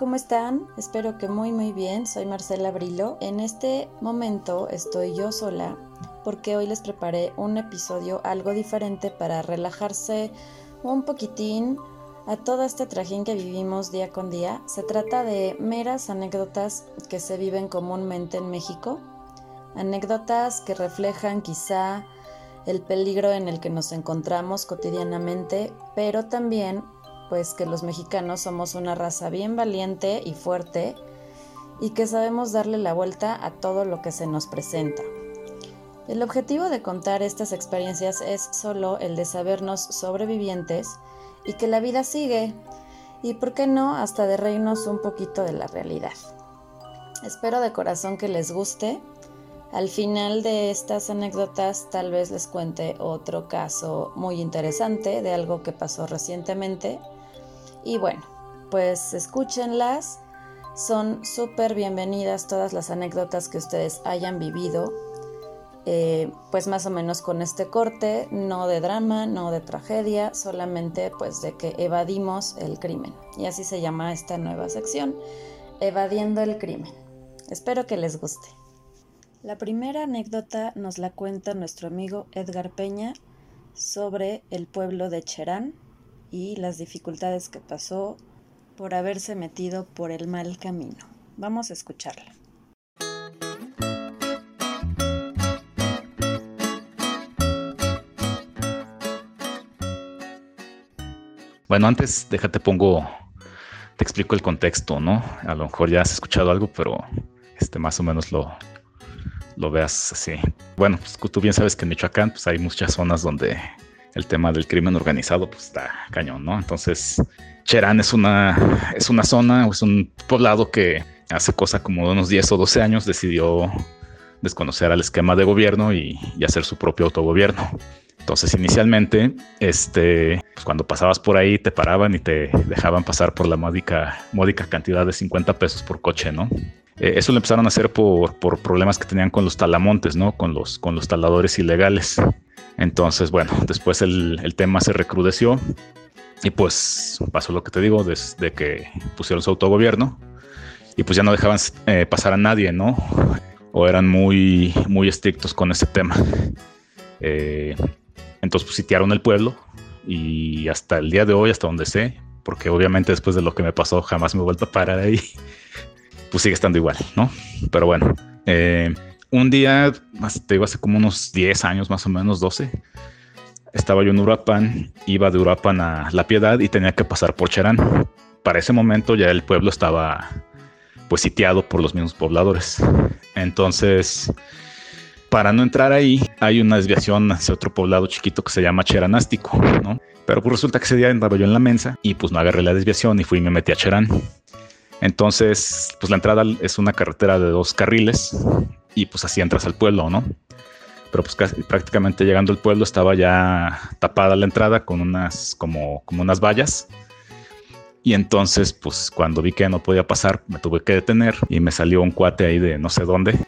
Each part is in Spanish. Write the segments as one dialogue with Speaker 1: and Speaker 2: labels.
Speaker 1: ¿cómo están? Espero que muy muy bien. Soy Marcela Brilo. En este momento estoy yo sola porque hoy les preparé un episodio algo diferente para relajarse un poquitín a todo este trajín que vivimos día con día. Se trata de meras anécdotas que se viven comúnmente en México. Anécdotas que reflejan quizá el peligro en el que nos encontramos cotidianamente, pero también pues que los mexicanos somos una raza bien valiente y fuerte y que sabemos darle la vuelta a todo lo que se nos presenta. El objetivo de contar estas experiencias es solo el de sabernos sobrevivientes y que la vida sigue y, por qué no, hasta de reírnos un poquito de la realidad. Espero de corazón que les guste. Al final de estas anécdotas tal vez les cuente otro caso muy interesante de algo que pasó recientemente y bueno, pues escúchenlas. Son súper bienvenidas todas las anécdotas que ustedes hayan vivido. Eh, pues más o menos con este corte, no de drama, no de tragedia, solamente pues de que evadimos el crimen. Y así se llama esta nueva sección, evadiendo el crimen. Espero que les guste. La primera anécdota nos la cuenta nuestro amigo Edgar Peña sobre el pueblo de Cherán, y las dificultades que pasó por haberse metido por el mal camino. Vamos a escucharla.
Speaker 2: Bueno, antes déjate pongo, te explico el contexto, ¿no? A lo mejor ya has escuchado algo, pero este más o menos lo, lo veas así. Bueno, pues tú bien sabes que en Michoacán pues hay muchas zonas donde el tema del crimen organizado, pues está cañón, ¿no? Entonces, Cherán es una, es una zona, es un poblado que hace cosa como unos 10 o 12 años decidió desconocer al esquema de gobierno y, hacer su propio autogobierno. Entonces, inicialmente, este, pues cuando pasabas por ahí, te paraban y te dejaban pasar por la módica, módica cantidad de 50 pesos por coche, ¿no? Eh, eso lo empezaron a hacer por, por, problemas que tenían con los talamontes, ¿no? Con los, con los taladores ilegales. Entonces, bueno, después el, tema se recrudeció y pues pasó lo que te digo, desde que pusieron su autogobierno y pues ya no dejaban eh, pasar a nadie, ¿no? O eran muy, muy estrictos con ese tema. Eh, entonces pues sitiaron el pueblo y hasta el día de hoy, hasta donde sé, porque obviamente después de lo que me pasó jamás me he vuelto a parar ahí, pues sigue estando igual, ¿no? Pero bueno, eh, un día, te digo, hace como unos 10 años más o menos, 12, estaba yo en Uruapan, iba de Uruapan a La Piedad y tenía que pasar por Cherán. Para ese momento ya el pueblo estaba pues sitiado por los mismos pobladores. Entonces, para no entrar ahí, hay una desviación hacia otro poblado chiquito que se llama Cheranástico, ¿no? Pero pues resulta que ese día andaba yo en la mensa y pues no agarré la desviación y fui y me metí a Cherán. Entonces, pues la entrada es una carretera de dos carriles y pues así entras al pueblo, ¿no? Pero pues casi, prácticamente llegando al pueblo estaba ya tapada la entrada con unas como, como unas vallas. Y entonces, pues cuando vi que no podía pasar, me tuve que detener y me salió un cuate ahí de no sé dónde.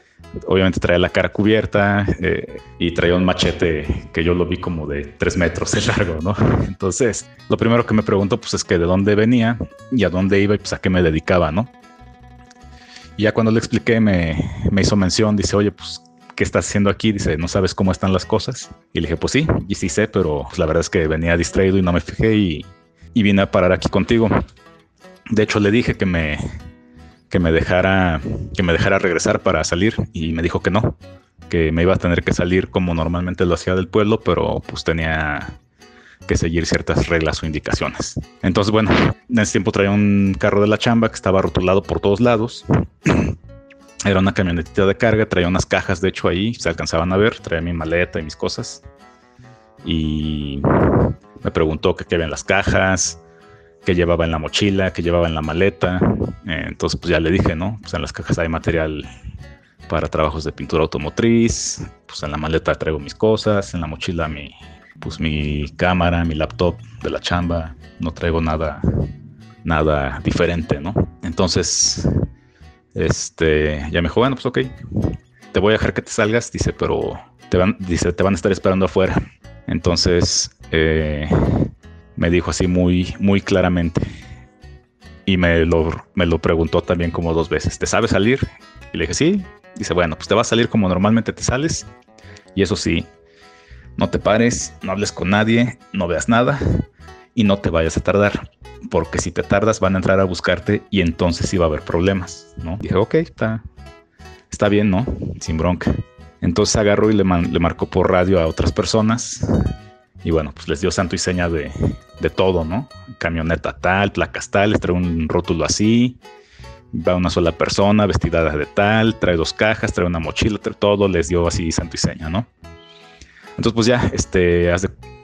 Speaker 2: Obviamente traía la cara cubierta eh, y traía un machete que yo lo vi como de tres metros de largo, ¿no? Entonces, lo primero que me preguntó, pues es que de dónde venía y a dónde iba y pues a qué me dedicaba, ¿no? Y ya cuando le expliqué, me, hizo mención, dice, oye, pues, ¿qué estás haciendo aquí? Dice, ¿no sabes cómo están las cosas? Y le dije, pues sí, y sí sé, pero pues, la verdad es que venía distraído y no me fijé y, vine a parar aquí contigo. De hecho, le dije que me, que me dejara, que me dejara regresar para salir y me dijo que no, que me iba a tener que salir como normalmente lo hacía del pueblo, pero pues tenía que seguir ciertas reglas o indicaciones. Entonces, bueno, en ese tiempo traía un carro de la chamba que estaba rotulado por todos lados. Era una camionetita de carga, traía unas cajas, de hecho ahí se alcanzaban a ver, traía mi maleta y mis cosas. Y me preguntó qué había en las cajas, qué llevaba en la mochila, qué llevaba en la maleta. Eh, entonces, pues ya le dije, ¿no? Pues en las cajas hay material para trabajos de pintura automotriz, pues en la maleta traigo mis cosas, en la mochila mi, pues mi cámara, mi laptop de la chamba, no traigo nada, nada diferente, ¿no? Entonces, este, ya me dijo, bueno, pues ok, te voy a dejar que te salgas, dice, pero te van, dice, te van a estar esperando afuera. Entonces, eh, me dijo así muy, muy claramente, y me lo, me lo preguntó también como dos veces, ¿te sabes salir? Y le dije, sí. Dice, bueno, pues te vas a salir como normalmente te sales. Y eso sí, no te pares, no hables con nadie, no veas nada y no te vayas a tardar. Porque si te tardas van a entrar a buscarte y entonces sí va a haber problemas, ¿no? Dije, ok, está, está bien, ¿no? Sin bronca. Entonces agarró y le, marcó por radio a otras personas y bueno, pues les dio santo y seña de, de todo, ¿no? Camioneta tal, placas tal, trae un rótulo así, va una sola persona vestida de tal, trae dos cajas, trae una mochila, trae todo, les dio así santo y seña, ¿no? Entonces pues ya, este,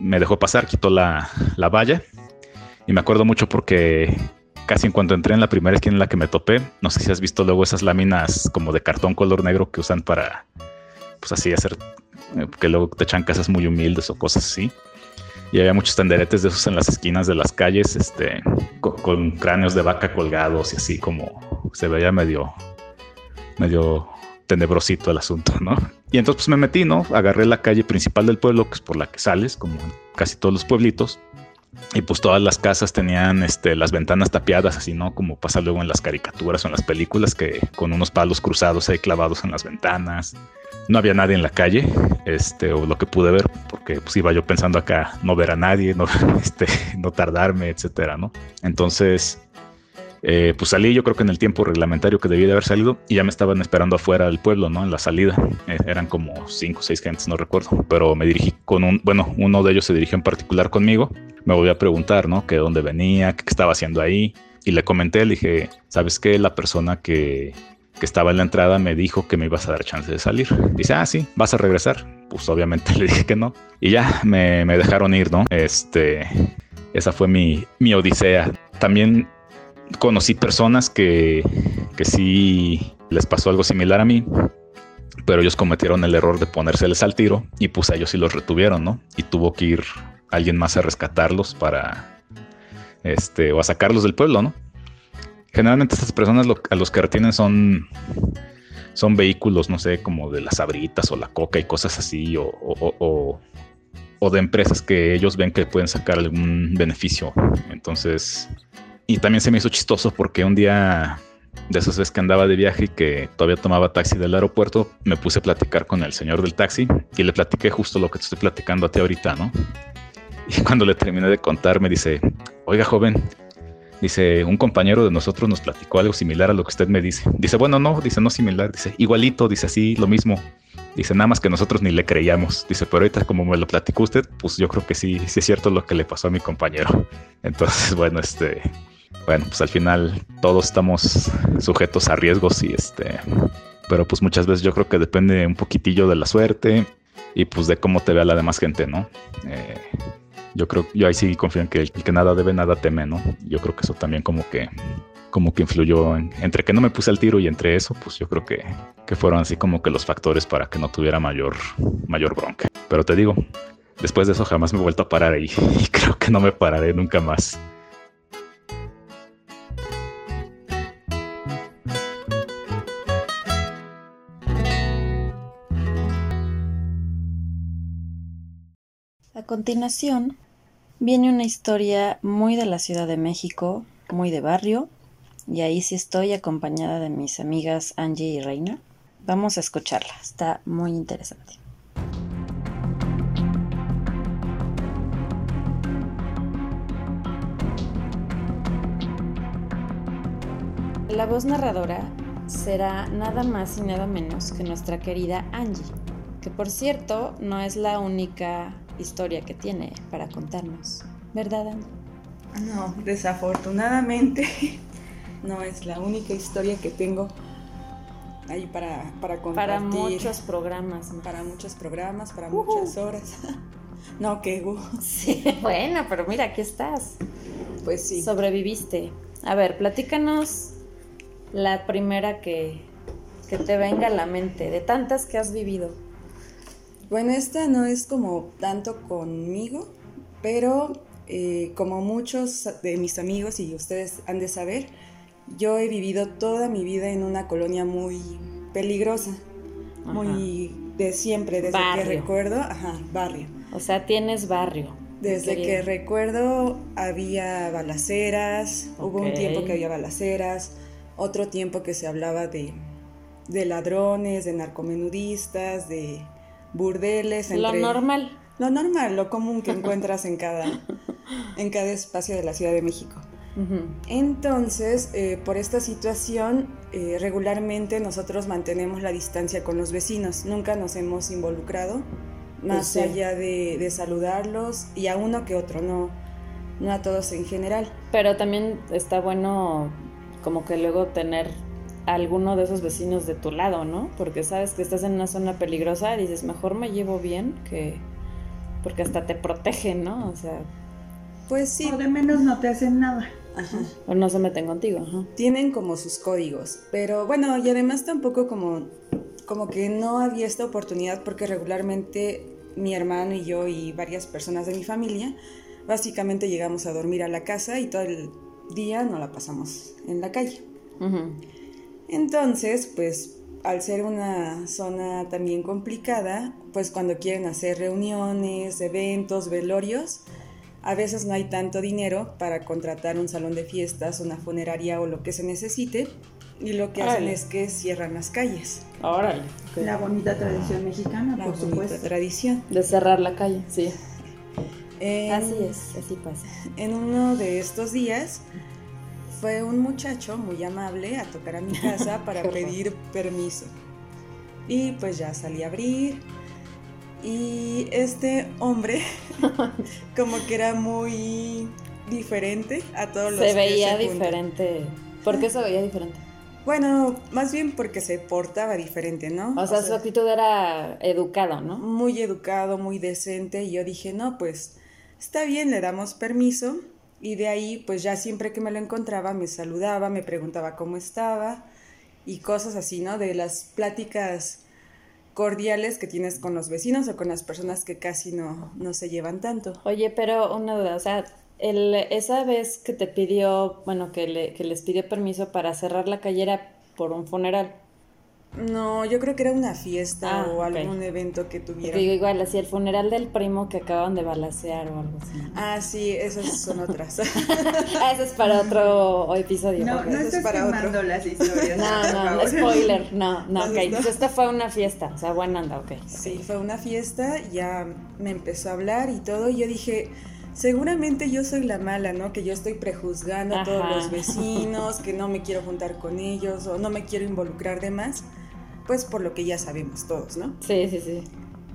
Speaker 2: me dejó pasar, quitó la, la valla. Y me acuerdo mucho porque casi en cuanto entré en la primera esquina en la que me topé, no sé si has visto luego esas láminas como de cartón color negro que usan para, pues así hacer, eh, que luego te echan casas muy humildes o cosas así. Y había muchos tenderetes de esos en las esquinas de las calles, este, con, cráneos de vaca colgados y así como se veía medio, medio tenebrosito el asunto, ¿no? Y entonces pues me metí, ¿no? Agarré la calle principal del pueblo, que es por la que sales, como casi todos los pueblitos, y pues todas las casas tenían este, las ventanas tapiadas, así, ¿no? Como pasa luego en las caricaturas o en las películas, que con unos palos cruzados ahí clavados en las ventanas. No había nadie en la calle, este, o lo que pude ver, porque pues iba yo pensando acá no ver a nadie, no, este, no tardarme, etcétera, ¿no? Entonces, eh, pues salí yo creo que en el tiempo reglamentario que debía de haber salido y ya me estaban esperando afuera del pueblo, ¿no? En la salida. Eh, eran como cinco o seis gentes, no recuerdo, pero me dirigí con un, bueno, uno de ellos se dirigió en particular conmigo. Me volví a preguntar, ¿no? Que dónde venía, qué estaba haciendo ahí. Y le comenté, le dije, ¿sabes qué? La persona que, que estaba en la entrada me dijo que me ibas a dar chance de salir. Dice, ah, sí, vas a regresar. Pues obviamente le dije que no. Y ya me, me dejaron ir, ¿no? Este, esa fue mi, mi odisea. También conocí personas que, que sí les pasó algo similar a mí, pero ellos cometieron el error de ponérseles al tiro y pues a ellos sí los retuvieron, ¿no? Y tuvo que ir alguien más a rescatarlos para, este, o a sacarlos del pueblo, ¿no? Generalmente estas personas a los que retienen son, son vehículos, no sé, como de las abritas o la coca y cosas así, o, o, o de empresas que ellos ven que pueden sacar algún beneficio. Entonces, y también se me hizo chistoso porque un día de esas veces que andaba de viaje y que todavía tomaba taxi del aeropuerto, me puse a platicar con el señor del taxi y le platiqué justo lo que te estoy platicando a ti ahorita, ¿no? Y cuando le terminé de contar, me dice, oiga joven, dice, un compañero de nosotros nos platicó algo similar a lo que usted me dice. Dice, bueno, no, dice, no similar, dice, igualito, dice así, lo mismo. Dice, nada más que nosotros ni le creíamos. Dice, pero ahorita como me lo platicó usted, pues yo creo que sí, sí es cierto lo que le pasó a mi compañero. Entonces, bueno, este, bueno, pues al final todos estamos sujetos a riesgos y este, pero pues muchas veces yo creo que depende un poquitillo de la suerte y pues de cómo te vea la demás gente, ¿no? Eh, yo creo, yo ahí sí confío en que el que nada debe, nada teme, ¿no? Yo creo que eso también como que, como que influyó entre que no me puse al tiro y entre eso, pues yo creo que, que fueron así como que los factores para que no tuviera mayor, mayor bronca. Pero te digo, después de eso jamás me he vuelto a parar ahí y creo que no me pararé nunca más.
Speaker 1: Continuación, viene una historia muy de la Ciudad de México, muy de barrio, y ahí sí estoy acompañada de mis amigas Angie y Reina. Vamos a escucharla, está muy interesante. La voz narradora será nada más y nada menos que nuestra querida Angie, que por cierto no es la única historia que tiene para contarnos, ¿verdad,
Speaker 3: No, desafortunadamente no es la única historia que tengo ahí para, para compartir.
Speaker 1: Para muchos programas.
Speaker 3: Para muchos programas, para muchas horas. no, qué
Speaker 1: Sí, bueno, pero mira, aquí estás.
Speaker 3: Pues sí.
Speaker 1: Sobreviviste. A ver, platícanos la primera que, que te venga a la mente, de tantas que has vivido.
Speaker 3: Bueno, esta no es como tanto conmigo, pero eh, como muchos de mis amigos y ustedes han de saber, yo he vivido toda mi vida en una colonia muy peligrosa, muy de siempre, desde que recuerdo, ajá, barrio.
Speaker 1: O sea, tienes barrio.
Speaker 3: Desde que recuerdo había balaceras, hubo un tiempo que había balaceras, otro tiempo que se hablaba de, de ladrones, de narcomenudistas, de burdeles.
Speaker 1: Lo normal.
Speaker 3: Lo normal, lo común que encuentras en cada, en cada espacio de la Ciudad de México. Entonces, eh, por esta situación, eh, regularmente nosotros mantenemos la distancia con los vecinos, nunca nos hemos involucrado más allá de, saludarlos y a uno que otro, no, no a todos en general.
Speaker 1: Pero también está bueno como que luego tener alguno de esos vecinos de tu lado, ¿no? Porque sabes que estás en una zona peligrosa y dices, mejor me llevo bien que... porque hasta te protegen, ¿no? O sea...
Speaker 3: Pues sí.
Speaker 4: O de menos no te hacen nada.
Speaker 1: Ajá. O no se meten contigo. Ajá.
Speaker 3: Tienen como sus códigos, pero bueno, y además tampoco como como que no había esta oportunidad porque regularmente mi hermano y yo y varias personas de mi familia básicamente llegamos a dormir a la casa y todo el día no la pasamos en la calle. Entonces, pues al ser una zona también complicada, pues cuando quieren hacer reuniones, eventos, velorios, a veces no hay tanto dinero para contratar un salón de fiestas, una funeraria o lo que se necesite y lo que hacen es que cierran las calles.
Speaker 1: Órale.
Speaker 4: La bonita tradición mexicana,
Speaker 3: la
Speaker 4: por
Speaker 3: bonita tradición.
Speaker 1: De cerrar la calle, sí. así es, así pasa.
Speaker 3: En uno de estos días fue un muchacho muy amable a tocar a mi casa para pedir permiso. Y pues ya salí a abrir. Y este hombre como que era muy diferente a todos los
Speaker 1: se veía diferente. ¿Por qué se veía diferente?
Speaker 3: Bueno, más bien porque se portaba diferente, ¿no?
Speaker 1: O sea, su actitud era educado, ¿no?
Speaker 3: Muy educado, muy decente. Y yo dije, no, pues está bien, le damos permiso. Y de ahí, pues ya siempre que me lo encontraba, me saludaba, me preguntaba cómo estaba y cosas así, ¿no? De las pláticas cordiales que tienes con los vecinos o con las personas que casi no, no se llevan tanto.
Speaker 1: Oye, pero una duda, o sea, el, esa vez que te pidió, bueno, que, le, que les pidió permiso para cerrar la calle era por un funeral.
Speaker 3: No, yo creo que era una fiesta ah, o algún evento que tuviera.
Speaker 1: Digo, igual, así el funeral del primo que acaban de balasear o algo así.
Speaker 3: Ah, sí, esas son otras.
Speaker 1: ah, eso es para otro episodio.
Speaker 4: No, no estás para otro. las historias.
Speaker 1: No, no, spoiler, no, no, ok. Entonces esta fue una fiesta, o sea, buena anda, ok.
Speaker 3: Sí, fue una fiesta, ya me empezó a hablar y todo, y yo dije seguramente yo soy la mala, ¿no? Que yo estoy prejuzgando a todos los vecinos, que no me quiero juntar con ellos o no me quiero involucrar de más, pues por lo que ya sabemos todos, ¿no?
Speaker 1: Sí, sí, sí.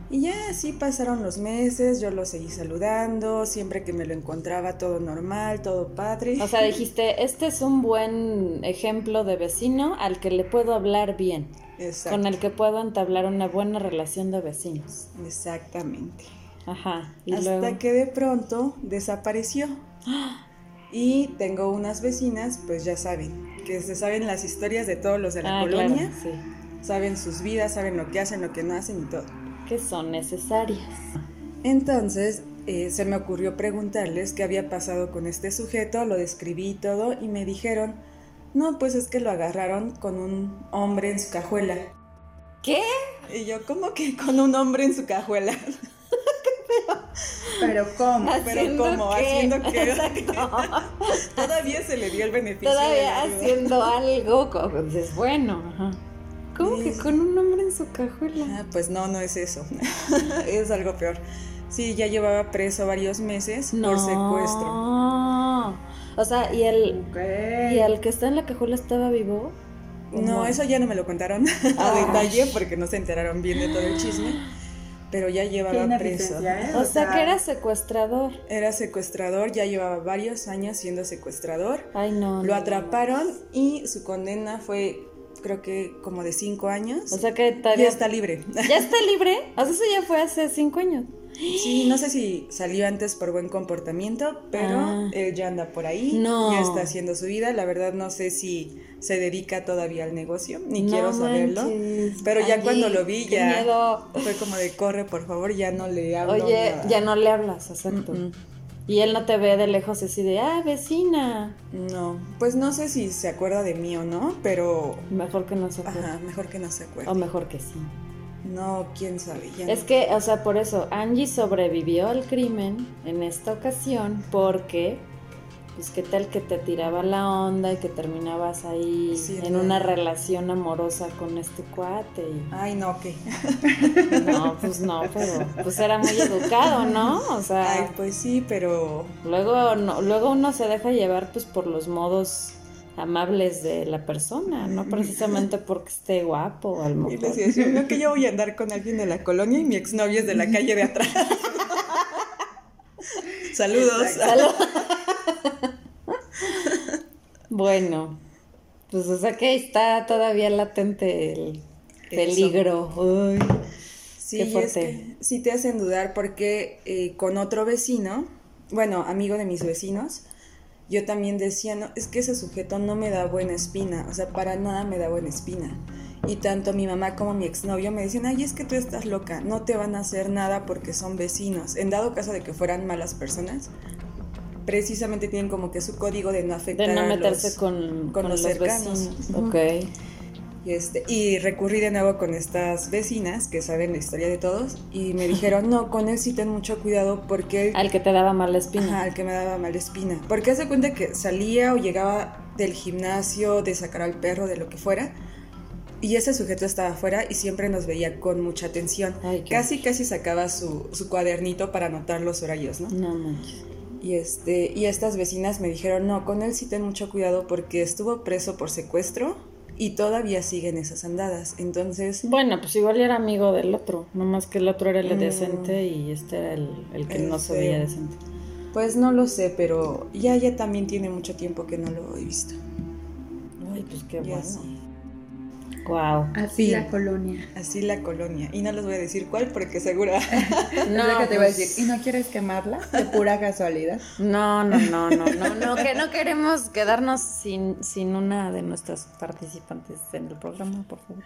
Speaker 3: Y ya así pasaron los meses, yo lo seguí saludando, siempre que me lo encontraba todo normal, todo padre.
Speaker 1: O sea, dijiste, este es un buen ejemplo de vecino al que le puedo hablar bien. Exacto. Con el que puedo entablar una buena relación de vecinos.
Speaker 3: Exactamente.
Speaker 1: Ajá.
Speaker 3: hasta que de pronto desapareció. Y tengo unas vecinas, pues ya saben, que se saben las historias de todos los de la ah, colonia. Saben sus vidas, saben lo que hacen, lo que no hacen y todo.
Speaker 1: Que son necesarias.
Speaker 3: Entonces, eh, se me ocurrió preguntarles qué había pasado con este sujeto, lo describí todo y me dijeron, no, pues es que lo agarraron con un hombre en su cajuela.
Speaker 1: ¿Qué?
Speaker 3: Y yo, ¿cómo que con un hombre en su cajuela?
Speaker 4: Pero ¿cómo?
Speaker 3: Pero ¿cómo? Haciendo que todavía se le dio el beneficio.
Speaker 1: Todavía haciendo algo. Dices, bueno, ajá. ¿Cómo que con un hombre en su cajuela?
Speaker 3: Ah, pues no, no es eso. es algo peor. Sí, ya llevaba preso varios meses por secuestro.
Speaker 1: O sea, ¿y el, ¿y el que está en la cajuela estaba vivo?
Speaker 3: No, eso ya no me lo contaron a detalle porque no se enteraron bien de todo el chisme pero ya llevaba preso.
Speaker 1: O sea que era secuestrador.
Speaker 3: Era secuestrador, ya llevaba varios años siendo secuestrador.
Speaker 1: Ay, no.
Speaker 3: Lo atraparon y su condena fue, creo que como de cinco años.
Speaker 1: O sea que
Speaker 3: todavía... Ya está libre.
Speaker 1: ¿Ya está libre? O sea, eso ya fue hace cinco años.
Speaker 3: Sí, no sé si salió antes por buen comportamiento, pero ah. él ya anda por ahí.
Speaker 1: No.
Speaker 3: Ya está haciendo su vida. La verdad no sé si se dedica todavía al negocio, ni quiero saberlo. Pero ya cuando lo vi ya fue como de corre, por favor, ya no le hablo.
Speaker 1: Oye, ya no le hablas, exacto. Y él no te ve de lejos así de, ah, vecina.
Speaker 3: No, pues no sé si se acuerda de mí o no, pero...
Speaker 1: Mejor que no se acuerde.
Speaker 3: Ajá, mejor que no se acuerde.
Speaker 1: O mejor que sí.
Speaker 3: No, quién sabe. Ya
Speaker 1: Es
Speaker 3: no.
Speaker 1: que, o sea, por eso Angie sobrevivió al crimen en esta ocasión porque, pues, qué tal que te tiraba la onda y que terminabas ahí
Speaker 3: Sí,
Speaker 1: en una relación amorosa con este cuate. y-
Speaker 3: Ay, no, ¿qué?
Speaker 1: No, pues no, pero pues era muy educado, ¿no? O
Speaker 3: Ay,
Speaker 1: sea,
Speaker 3: pues sí, pero
Speaker 1: luego, no, luego uno se deja llevar pues por los modos amables de la persona, no precisamente porque esté guapo a lo
Speaker 3: Y
Speaker 1: mejor.
Speaker 3: les decía, no que yo voy a andar con alguien de la colonia y mi exnovio es de la calle de atrás. Saludos.
Speaker 1: Salud. bueno, pues o sea que está todavía latente el peligro. Uy.
Speaker 3: Sí,
Speaker 1: Qué
Speaker 3: es
Speaker 1: fuerte.
Speaker 3: que sí te hacen dudar porque eh, con otro vecino, bueno, amigo de mis vecinos, yo también decía, no, es que ese sujeto no me da buena espina, o sea, para nada me da buena espina. Y tanto mi mamá como mi exnovio me decían, ay, es que tú estás loca, no te van a hacer nada porque son vecinos. En dado caso de que fueran malas personas, precisamente tienen como que su código de no afectar
Speaker 1: De no
Speaker 3: a los-
Speaker 1: meterse con,
Speaker 3: con
Speaker 1: con
Speaker 3: los
Speaker 1: los,
Speaker 3: cercanos. Y, este, y recurrí de nuevo con estas vecinas que saben la historia de todos y me dijeron, no, con él sí ten mucho cuidado porque...
Speaker 1: Al que te daba mala espina.
Speaker 3: Ajá, al que me daba mala espina. Porque hace cuenta que salía o llegaba del gimnasio, de sacar al perro, de lo que fuera, y ese sujeto estaba afuera y siempre nos veía con mucha atención.
Speaker 1: Ay,
Speaker 3: Casi, casi sacaba su, su cuadernito para anotar los horarios, ¿no?
Speaker 1: No manches.
Speaker 3: Y, este, y estas vecinas me dijeron, no, con él sí ten mucho cuidado porque estuvo preso por secuestro y todavía siguen esas andadas. Entonces,
Speaker 1: Bueno, pues igual era amigo del otro, nomás que el otro era el
Speaker 3: Mm.
Speaker 1: decente y este era el, el que
Speaker 3: El
Speaker 1: no se
Speaker 3: feo.
Speaker 1: veía decente.
Speaker 3: pues no lo sé, pero ya, ya también tiene mucho tiempo que no lo he visto.
Speaker 1: Ay, pues qué bueno. Wow.
Speaker 4: Así
Speaker 3: Sí.
Speaker 4: la colonia.
Speaker 3: Así la colonia. Y no les voy a decir cuál porque seguro...
Speaker 4: No, que te iba a
Speaker 1: pues,
Speaker 4: decir. ¿Y no quieres quemarla? De pura casualidad.
Speaker 1: No, no, no, no, no, no, que no queremos quedarnos sin, sin una de nuestras participantes en el programa, por favor.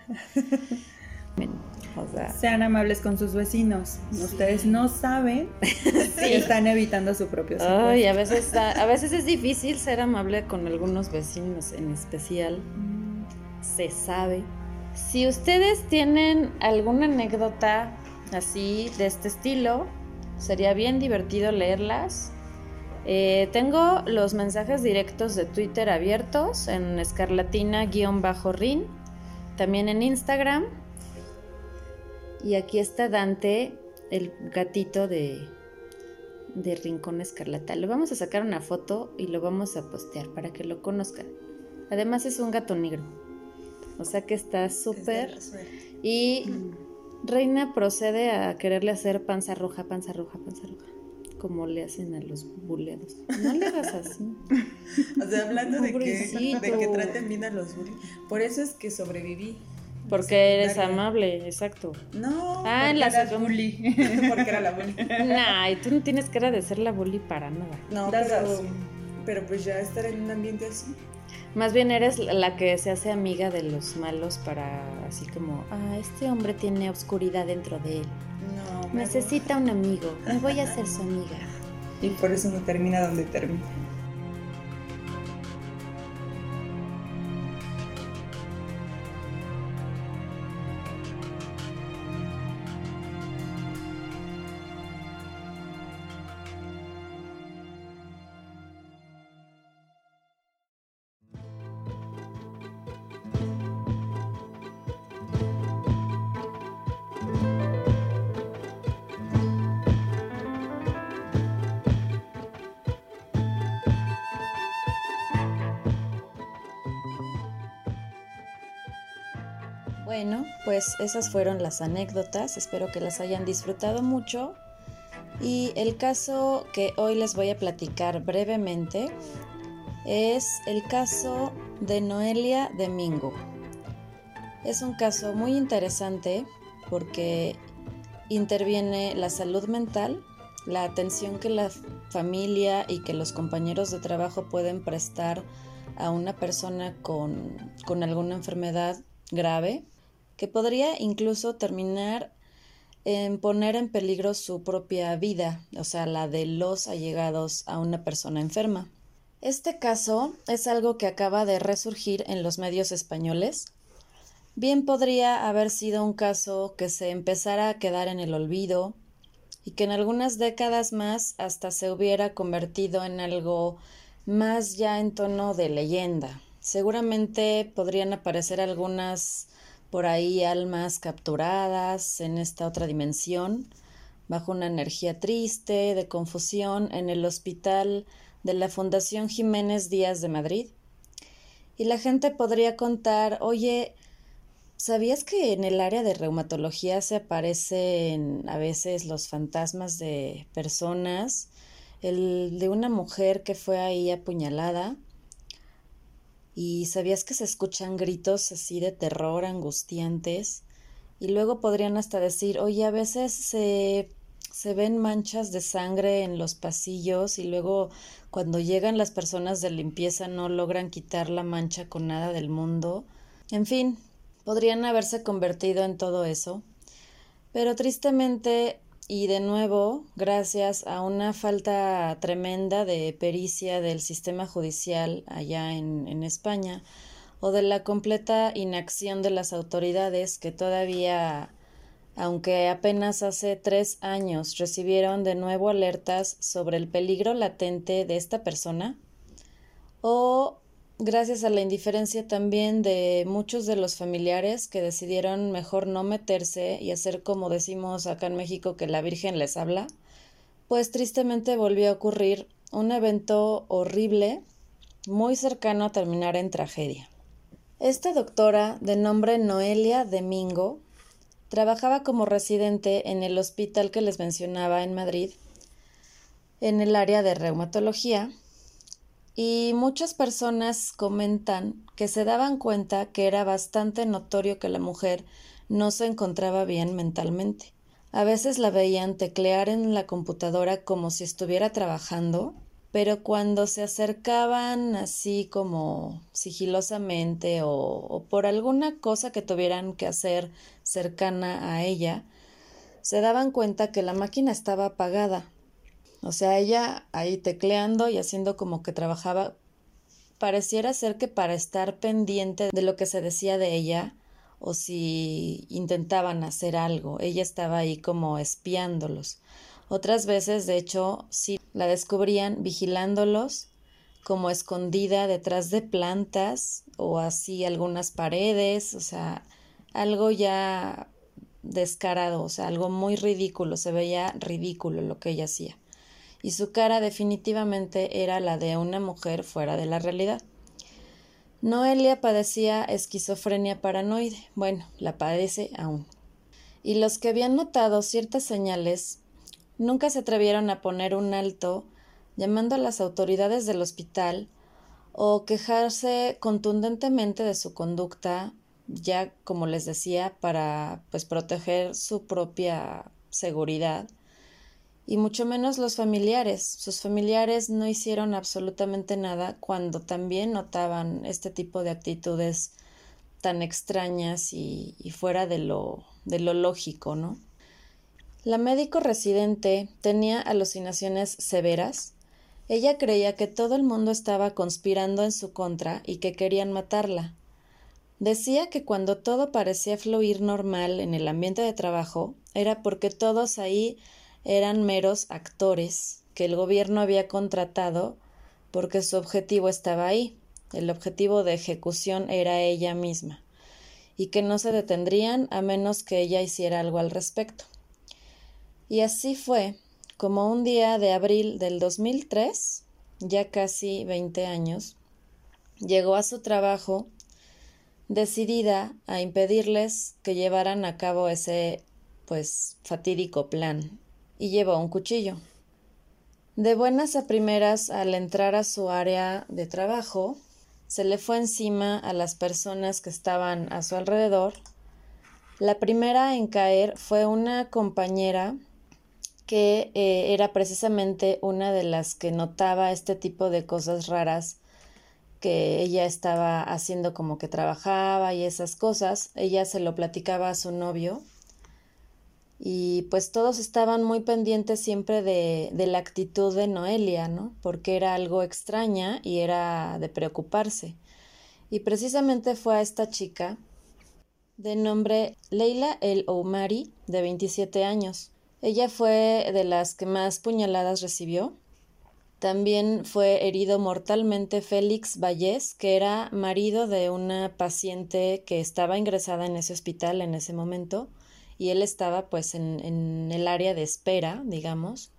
Speaker 1: O sea,
Speaker 4: Sean amables con sus vecinos. Ustedes no saben que están evitando su propio
Speaker 1: ay, a veces, a, a veces es difícil ser amable con algunos vecinos en especial. Se sabe. Si ustedes tienen alguna anécdota así de este estilo, sería bien divertido leerlas. Eh, tengo los mensajes directos de Twitter abiertos en escarlatina-rin, también en Instagram. Y aquí está Dante, el gatito de, de Rincón Escarlata. Lo vamos a sacar una foto y lo vamos a postear para que lo conozcan. Además es un gato negro. O sea que está súper. Y Reina procede a quererle hacer panza roja, panza roja, panza roja. Como le hacen a los buleados. No le hagas así.
Speaker 3: O sea, hablando de que, de que traten bien a los bullies. Por eso es que sobreviví.
Speaker 1: Porque eres amable, exacto.
Speaker 3: No,
Speaker 1: Ah, en la
Speaker 4: Eras bully.
Speaker 3: porque era la bully.
Speaker 1: Nah, y tú no tienes cara de ser la bully para nada.
Speaker 3: No, pero, pero pues ya estar en un ambiente así.
Speaker 1: Más bien eres la que se hace amiga de los malos para así como, ah, este hombre tiene oscuridad dentro de él.
Speaker 3: No,
Speaker 1: Necesita un amigo. Me voy a hacer su amiga.
Speaker 3: Y por eso no termina donde termina.
Speaker 1: Bueno, pues esas fueron las anécdotas. Espero que las hayan disfrutado mucho. Y el caso que hoy les voy a platicar brevemente es el caso de Noelia Domingo. Es un caso muy interesante porque interviene la salud mental, la atención que la familia y que los compañeros de trabajo pueden prestar a una persona con, con alguna enfermedad grave que podría incluso terminar en poner en peligro su propia vida, o sea, la de los allegados a una persona enferma. Este caso es algo que acaba de resurgir en los medios españoles Bien podría haber sido un caso que se empezara a quedar en el olvido y que en algunas décadas más hasta se hubiera convertido en algo más ya en tono de leyenda. Seguramente podrían aparecer algunas por ahí almas capturadas en esta otra dimensión, bajo una energía triste, de confusión, en el hospital de la Fundación Jiménez Díaz de Madrid. Y la gente podría contar, oye, ¿sabías que en el área de reumatología se aparecen a veces los fantasmas de personas? El de una mujer que fue ahí apuñalada y sabías que se escuchan gritos así de terror, angustiantes, y luego podrían hasta decir, oye, a veces se, se ven manchas de sangre en los pasillos y luego cuando llegan las personas de limpieza no logran quitar la mancha con nada del mundo. En fin, podrían haberse convertido en todo eso. Pero tristemente y de nuevo, gracias a una falta tremenda de pericia del sistema judicial allá en, en, España, o de la completa inacción de las autoridades que todavía, aunque apenas hace tres años recibieron de nuevo alertas sobre el peligro latente de esta persona, o gracias a la indiferencia también de muchos de los familiares que decidieron mejor no meterse y hacer como decimos acá en México que la Virgen les habla, pues tristemente volvió a ocurrir un evento horrible muy cercano a terminar en tragedia. Esta doctora, de nombre Noelia Domingo, trabajaba como residente en el hospital que les mencionaba en Madrid, en el área de reumatología, y muchas personas comentan que se daban cuenta que era bastante notorio que la mujer no se encontraba bien mentalmente. A veces la veían teclear en la computadora como si estuviera trabajando, pero cuando se acercaban así como sigilosamente o, por alguna cosa que tuvieran que hacer cercana a ella, se daban cuenta que la máquina estaba apagada o sea, ella ahí tecleando y haciendo como que trabajaba, pareciera ser que para estar pendiente de lo que se decía de ella o si intentaban hacer algo, ella estaba ahí como espiándolos. Otras veces, de hecho, sí la descubrían vigilándolos como escondida detrás de plantas o así algunas paredes, o sea, algo ya descarado, o sea, algo muy ridículo, se veía ridículo lo que ella hacía y su cara definitivamente era la de una mujer fuera de la realidad. Noelia padecía esquizofrenia paranoide. Bueno, la padece aún. Y los que habían notado ciertas señales nunca se atrevieron a poner un alto llamando a las autoridades del hospital o quejarse contundentemente de su conducta, ya como les decía, para pues proteger su propia seguridad y mucho menos los familiares. Sus familiares no hicieron absolutamente nada cuando también notaban este tipo de actitudes tan extrañas y, fuera de lo, de lo lógico, ¿no? La médico residente tenía alucinaciones severas. Ella creía que todo el mundo estaba conspirando en su contra y que querían matarla. Decía que cuando todo parecía fluir normal en el ambiente de trabajo era porque todos ahí eran meros actores que el gobierno había contratado porque su objetivo estaba ahí, el objetivo de ejecución era ella misma, y que no se detendrían a menos que ella hiciera algo al respecto. Y así fue como un día de abril del 2003, ya casi 20 años, llegó a su trabajo decidida a impedirles que llevaran a cabo ese pues fatídico plan y llevó un cuchillo. De buenas a primeras, al entrar a su área de trabajo, se le fue encima a las personas que estaban a su alrededor. La primera en caer fue una compañera que eh, era precisamente una de las que notaba este tipo de cosas raras que ella estaba haciendo como que trabajaba y esas cosas. Ella se lo platicaba a su novio y pues todos estaban muy pendientes siempre de, de, la actitud de Noelia, ¿no? Porque era algo extraña y era de preocuparse. Y precisamente fue a esta chica de nombre Leila El Oumari, de 27 años. Ella fue de las que más puñaladas recibió. También fue herido mortalmente Félix Vallés, que era marido de una paciente que estaba ingresada en ese hospital en ese momento y él estaba pues en, en el área de espera, digamos.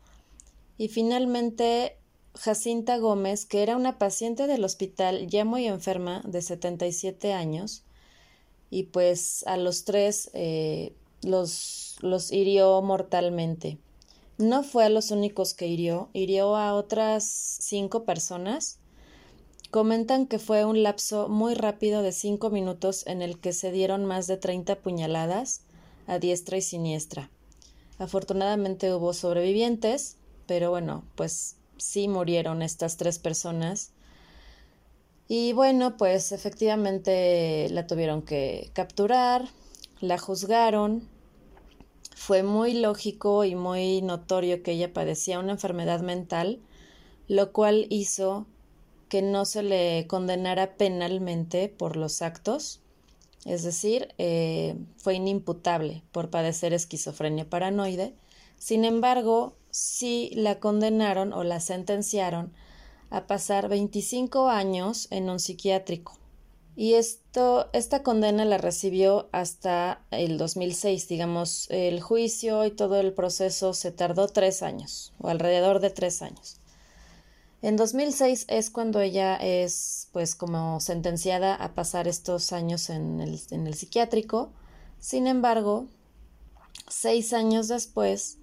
Speaker 1: Y finalmente Jacinta Gómez, que era una paciente del hospital ya muy enferma, de 77 años, y pues a los tres eh, los, los hirió mortalmente. No fue a los únicos que hirió, hirió a otras cinco personas. Comentan que fue un lapso muy rápido de cinco minutos en el que se dieron más de 30 puñaladas a diestra y siniestra. Afortunadamente hubo sobrevivientes, pero bueno, pues sí murieron estas tres personas. Y bueno, pues efectivamente la tuvieron que capturar, la juzgaron. Fue muy lógico y muy notorio que ella padecía una enfermedad mental, lo cual hizo que no se le condenara penalmente por los actos es decir, eh, fue inimputable por padecer esquizofrenia paranoide. Sin embargo, sí la condenaron o la sentenciaron a pasar 25 años en un psiquiátrico. Y esto, esta condena la recibió hasta el 2006, digamos, el juicio y todo el proceso se tardó tres años, o alrededor de tres años. En 2006 es cuando ella es pues como sentenciada a pasar estos años en el, en el psiquiátrico. Sin embargo, seis años después,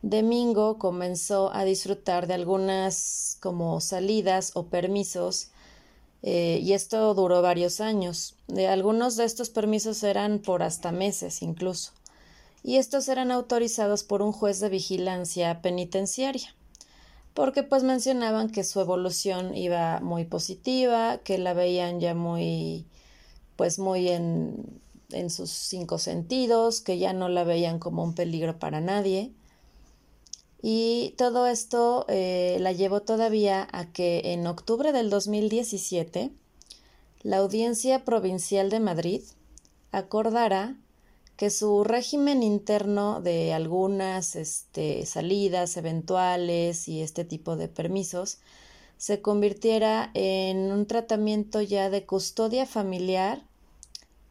Speaker 1: Domingo comenzó a disfrutar de algunas como salidas o permisos eh, y esto duró varios años. De algunos de estos permisos eran por hasta meses incluso y estos eran autorizados por un juez de vigilancia penitenciaria porque pues mencionaban que su evolución iba muy positiva, que la veían ya muy, pues muy en, en sus cinco sentidos, que ya no la veían como un peligro para nadie. Y todo esto eh, la llevó todavía a que en octubre del 2017 la Audiencia Provincial de Madrid acordara que su régimen interno de algunas este, salidas eventuales y este tipo de permisos se convirtiera en un tratamiento ya de custodia familiar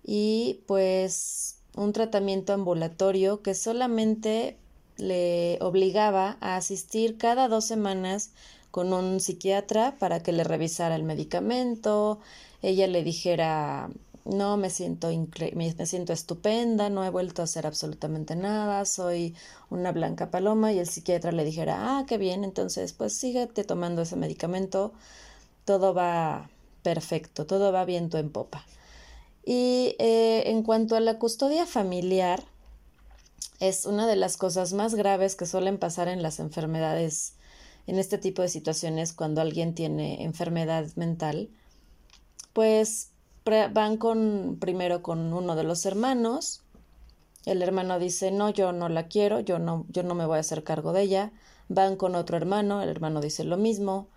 Speaker 1: y pues un tratamiento ambulatorio que solamente le obligaba a asistir cada dos semanas con un psiquiatra para que le revisara el medicamento, ella le dijera no, me siento, me, siento estupenda, no he vuelto a hacer absolutamente nada, soy una blanca paloma y el psiquiatra le dijera, ah, qué bien, entonces pues síguete tomando ese medicamento, todo va perfecto, todo va viento en popa. Y eh, en cuanto a la custodia familiar, es una de las cosas más graves que suelen pasar en las enfermedades, en este tipo de situaciones, cuando alguien tiene enfermedad mental, pues van con primero con uno de los hermanos. El hermano dice, "No, yo no la quiero, yo no yo no me voy a hacer cargo de ella." Van con otro hermano, el hermano dice lo mismo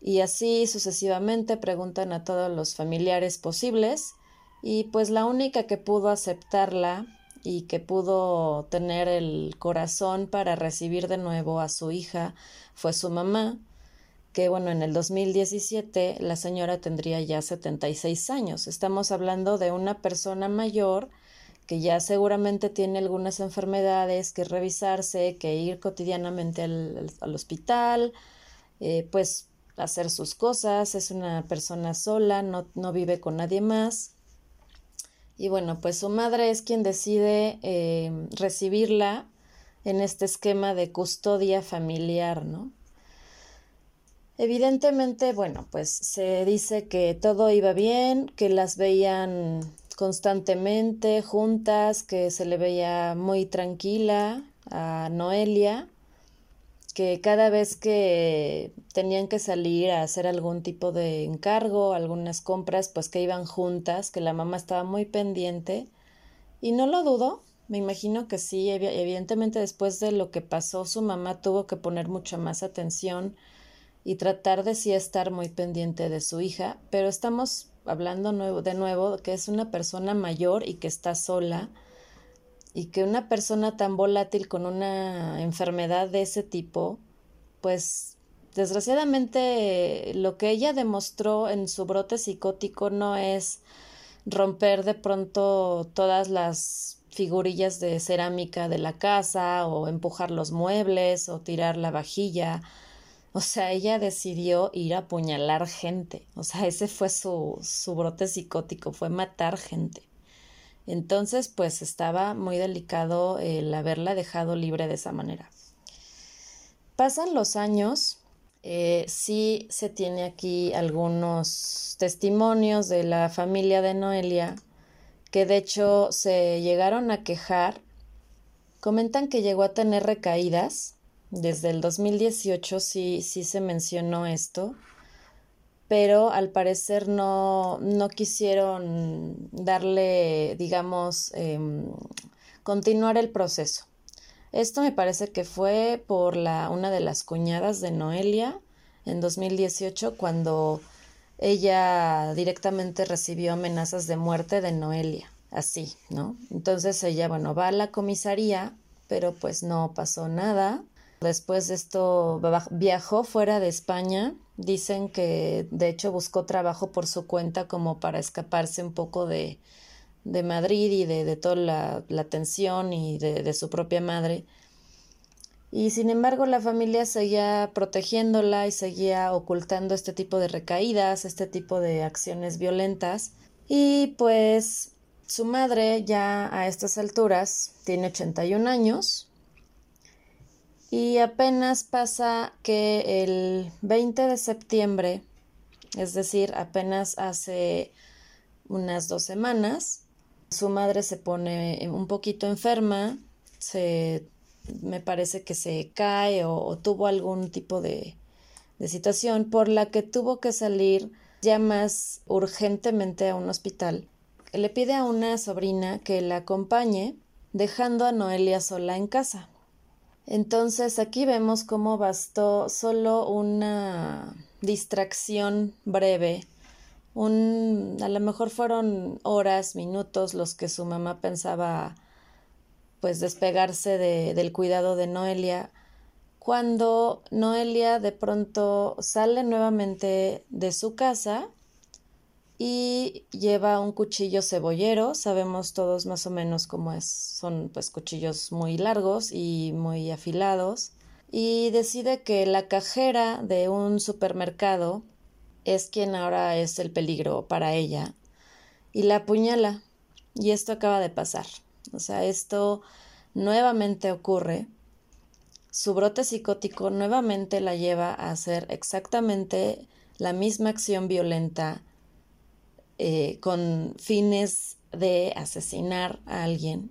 Speaker 1: y así sucesivamente preguntan a todos los familiares posibles y pues la única que pudo aceptarla y que pudo tener el corazón para recibir de nuevo a su hija fue su mamá, que bueno, en el 2017 la señora tendría ya 76 años. Estamos hablando de una persona mayor que ya seguramente tiene algunas enfermedades que revisarse, que ir cotidianamente al, hospital, eh, pues hacer sus cosas, es una persona sola, no, no, vive con nadie más. Y bueno, pues su madre es quien decide eh, recibirla en este esquema de custodia familiar, ¿no? Evidentemente, bueno, pues se dice que todo iba bien, que las veían constantemente juntas, que se le veía muy tranquila a Noelia, que cada vez que tenían que salir a hacer algún tipo de encargo, algunas compras, pues que iban juntas, que la mamá estaba muy pendiente. Y no lo dudo, me imagino que sí, evidentemente después de lo que pasó, su mamá tuvo que poner mucha más atención y tratar de sí estar muy pendiente de su hija, pero estamos hablando nuevo, de nuevo, que es una persona mayor y que está sola y que una persona tan volátil con una enfermedad de ese tipo, pues desgraciadamente lo que ella demostró en su brote psicótico no es romper de pronto todas las figurillas de cerámica de la casa o empujar los muebles o tirar la vajilla. O sea, ella decidió ir a apuñalar gente. O sea, ese fue su, su brote psicótico, fue matar gente. Entonces, pues estaba muy delicado el haberla dejado libre de esa manera. Pasan los años, eh, sí se tiene aquí algunos testimonios de la familia de Noelia que de hecho se llegaron a quejar. Comentan que llegó a tener recaídas. Desde el 2018 sí, sí se mencionó esto pero al parecer no, no quisieron darle, digamos, em, continuar el proceso. Esto me parece que fue por la, una de las cuñadas de Noelia en 2018 cuando ella directamente recibió amenazas de muerte de Noelia, así, ¿no? Entonces ella, bueno, va a la comisaría, pero pues no pasó nada. Después de esto viajó fuera de España Dicen que de hecho buscó trabajo por su cuenta como para escaparse un poco de, de Madrid y de, de toda la, la, tensión y de, de su propia madre. Y sin embargo la familia seguía protegiéndola y seguía ocultando este tipo de recaídas, este tipo de acciones violentas. Y pues su madre ya a estas alturas tiene 81 años y apenas pasa que el 20 de septiembre, es decir, apenas hace unas dos semanas, su madre se pone un poquito enferma, se, me parece que se cae o, tuvo algún tipo de, de situación por la que tuvo que salir ya más urgentemente a un hospital. Le pide a una sobrina que la acompañe, dejando a Noelia sola en casa. Entonces aquí vemos cómo bastó solo una distracción breve, un, a lo mejor fueron horas, minutos los que su mamá pensaba pues despegarse de, del cuidado de Noelia, cuando Noelia de pronto sale nuevamente de su casa y lleva un cuchillo cebollero, sabemos todos más o menos cómo es, son pues cuchillos muy largos y muy afilados, y decide que la cajera de un supermercado es quien ahora es el peligro para ella y la apuñala. Y esto acaba de pasar. O sea, esto nuevamente ocurre. Su brote psicótico nuevamente la lleva a hacer exactamente la misma acción violenta eh, con fines de asesinar a alguien,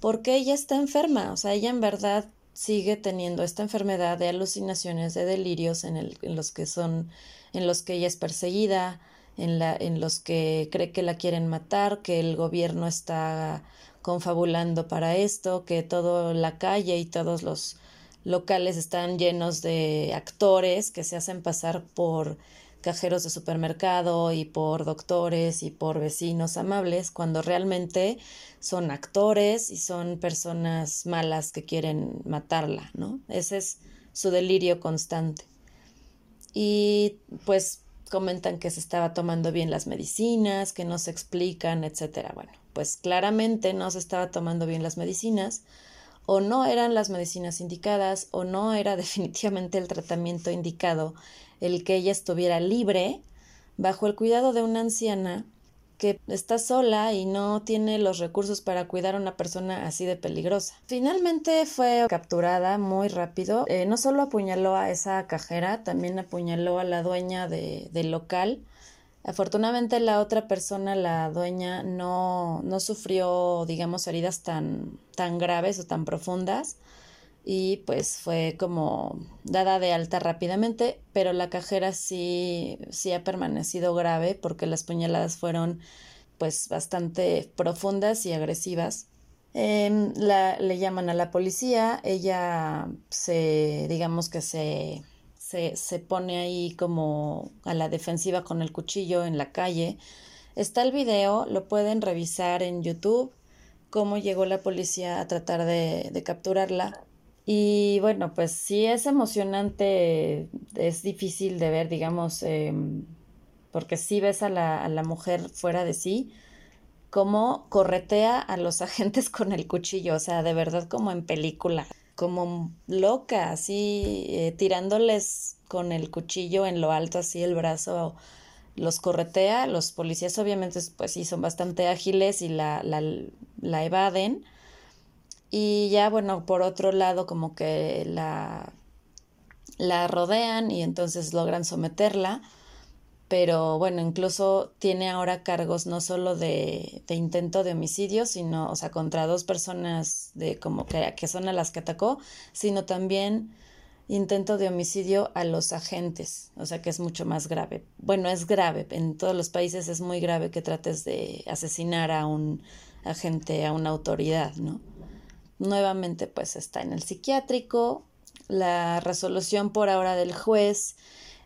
Speaker 1: porque ella está enferma, o sea, ella en verdad sigue teniendo esta enfermedad de alucinaciones, de delirios en, los que son, en los que ella es perseguida, en, en los que cree que la quieren matar, que el gobierno está confabulando para esto, que toda la calle y todos los locales están llenos de actores que se hacen pasar por cajeros de supermercado y por doctores y por vecinos amables, cuando realmente son actores y son personas malas que quieren matarla, ¿no? Ese es su delirio constante. Y pues comentan que se estaba tomando bien las medicinas, que no se explican, etcétera. Bueno, pues claramente no se estaba tomando bien las medicinas, o no eran las medicinas indicadas, o no era definitivamente el tratamiento indicado el que ella estuviera libre bajo el cuidado de una anciana que está sola y no tiene los recursos para cuidar a una persona así de peligrosa. Finalmente fue capturada muy rápido. Eh, no solo apuñaló a esa cajera, también apuñaló a la dueña de, del local. Afortunadamente la otra persona, la dueña, no, no sufrió, digamos, heridas tan, tan graves o tan profundas y pues fue como dada de alta rápidamente, pero la cajera sí, sí ha permanecido grave porque las puñaladas fueron pues bastante profundas y agresivas. Em, la, le llaman a la policía, ella se, digamos que se, se, se pone ahí como a la defensiva con el cuchillo en la calle. Está el video, lo pueden revisar en YouTube, cómo llegó la policía a tratar de, de capturarla. Y bueno, pues sí es emocionante, es difícil de ver, digamos, em, porque sí ves a la, a la mujer fuera de sí, cómo corretea a los agentes con el cuchillo, o sea, de verdad como en película, como loca, así eh, tirándoles con el cuchillo en lo alto, así el brazo los corretea, los policías obviamente pues sí son bastante ágiles y la, la, la evaden y ya, bueno, por otro lado, como que la, la rodean y entonces logran someterla. Pero bueno, incluso tiene ahora cargos no solo de, de intento de homicidio, sino, o sea, contra dos personas de como que, que son a las que atacó, sino también intento de homicidio a los agentes, o sea que es mucho más grave. Bueno, es grave, en todos los países es muy grave que trates de asesinar a un agente, a una autoridad, ¿no? Nuevamente pues está en el psiquiátrico. La resolución por ahora del juez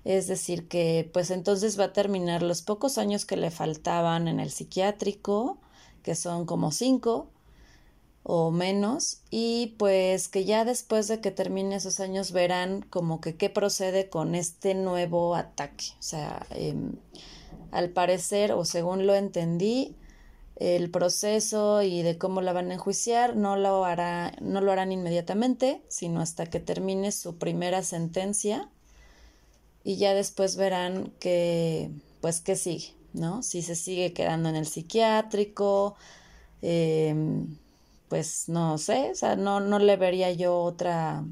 Speaker 1: es decir que pues entonces va a terminar los pocos años que le faltaban en el psiquiátrico, que son como cinco o menos, y pues que ya después de que termine esos años verán como que qué procede con este nuevo ataque. O sea, em, al parecer o según lo entendí, el proceso y de cómo la van a enjuiciar no lo hará no lo harán inmediatamente sino hasta que termine su primera sentencia. Y ya después verán que pues qué sigue no si se sigue quedando en el psiquiátrico em, pues no sé o sea no no le vería yo otra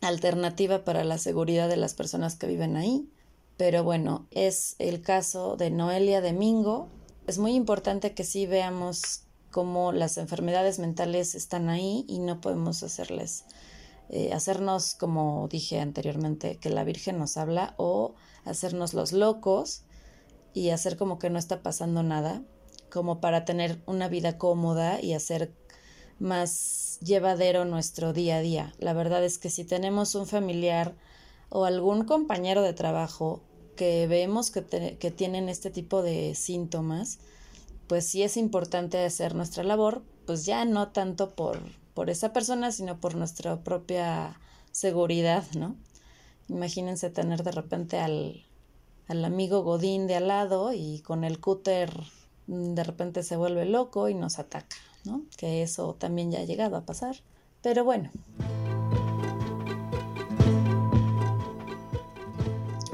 Speaker 1: alternativa para la seguridad de las personas que viven ahí. Pero bueno es el caso de Noelia Domingo es muy importante que sí veamos cómo las enfermedades mentales están ahí y no podemos hacerles eh, hacernos como dije anteriormente que la Virgen nos habla o hacernos los locos y hacer como que no está pasando nada como para tener una vida cómoda y hacer más llevadero nuestro día a día. La verdad es que si tenemos un familiar o algún compañero de trabajo que vemos que, que tienen este tipo de síntomas, pues sí es importante hacer nuestra labor, pues ya no tanto por, por esa persona, sino por nuestra propia seguridad, ¿no? Imagínense tener de repente al, al amigo Godín de al lado y con el cúter mm, de repente se vuelve loco y nos ataca, ¿no? Que eso también ya ha llegado a pasar. Pero bueno.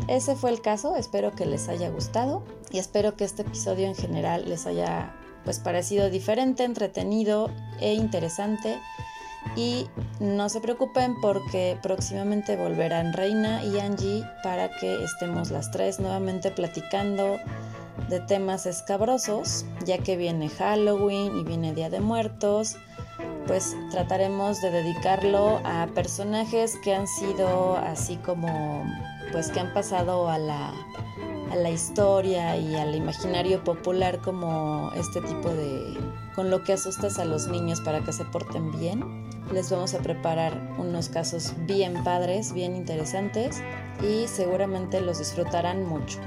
Speaker 1: Ese fue el caso, espero que les haya gustado y espero que este episodio en general les haya pues parecido diferente, entretenido e interesante. Y no se preocupen porque próximamente volverán Reina y Angie para que estemos las tres nuevamente platicando de temas escabrosos, ya que viene Halloween y viene Día de Muertos, pues trataremos de dedicarlo a personajes que han sido así como pues que han pasado a la, a la historia y al imaginario popular como este tipo de con lo que asustas a los niños para que se porten bien. Les vamos a preparar unos casos bien padres, bien interesantes y seguramente los disfrutarán mucho.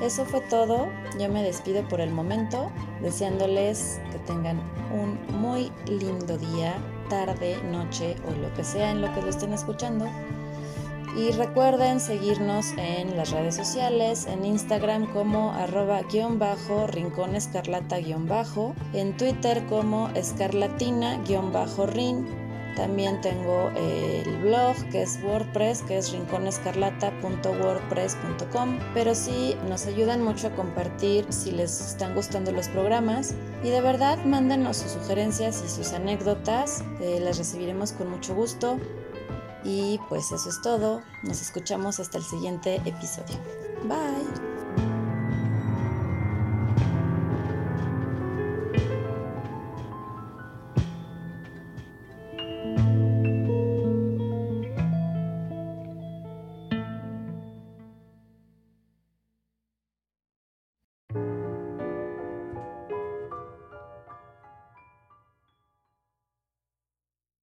Speaker 1: Eso fue todo, yo me despido por el momento, deseándoles que tengan un muy lindo día, tarde, noche o lo que sea en lo que lo estén escuchando. Y recuerden seguirnos en las redes sociales, en Instagram como arroba guion bajo, rincón escarlata guion bajo, en Twitter como escarlatina guion bajo rin. También tengo el blog que es WordPress, que es rinconescarlata.wordpress.com. Pero sí nos ayudan mucho a compartir si les están gustando los programas. Y de verdad, mándenos sus sugerencias y sus anécdotas. Eh, las recibiremos con mucho gusto. Y pues eso es todo. Nos escuchamos hasta el siguiente episodio. Bye.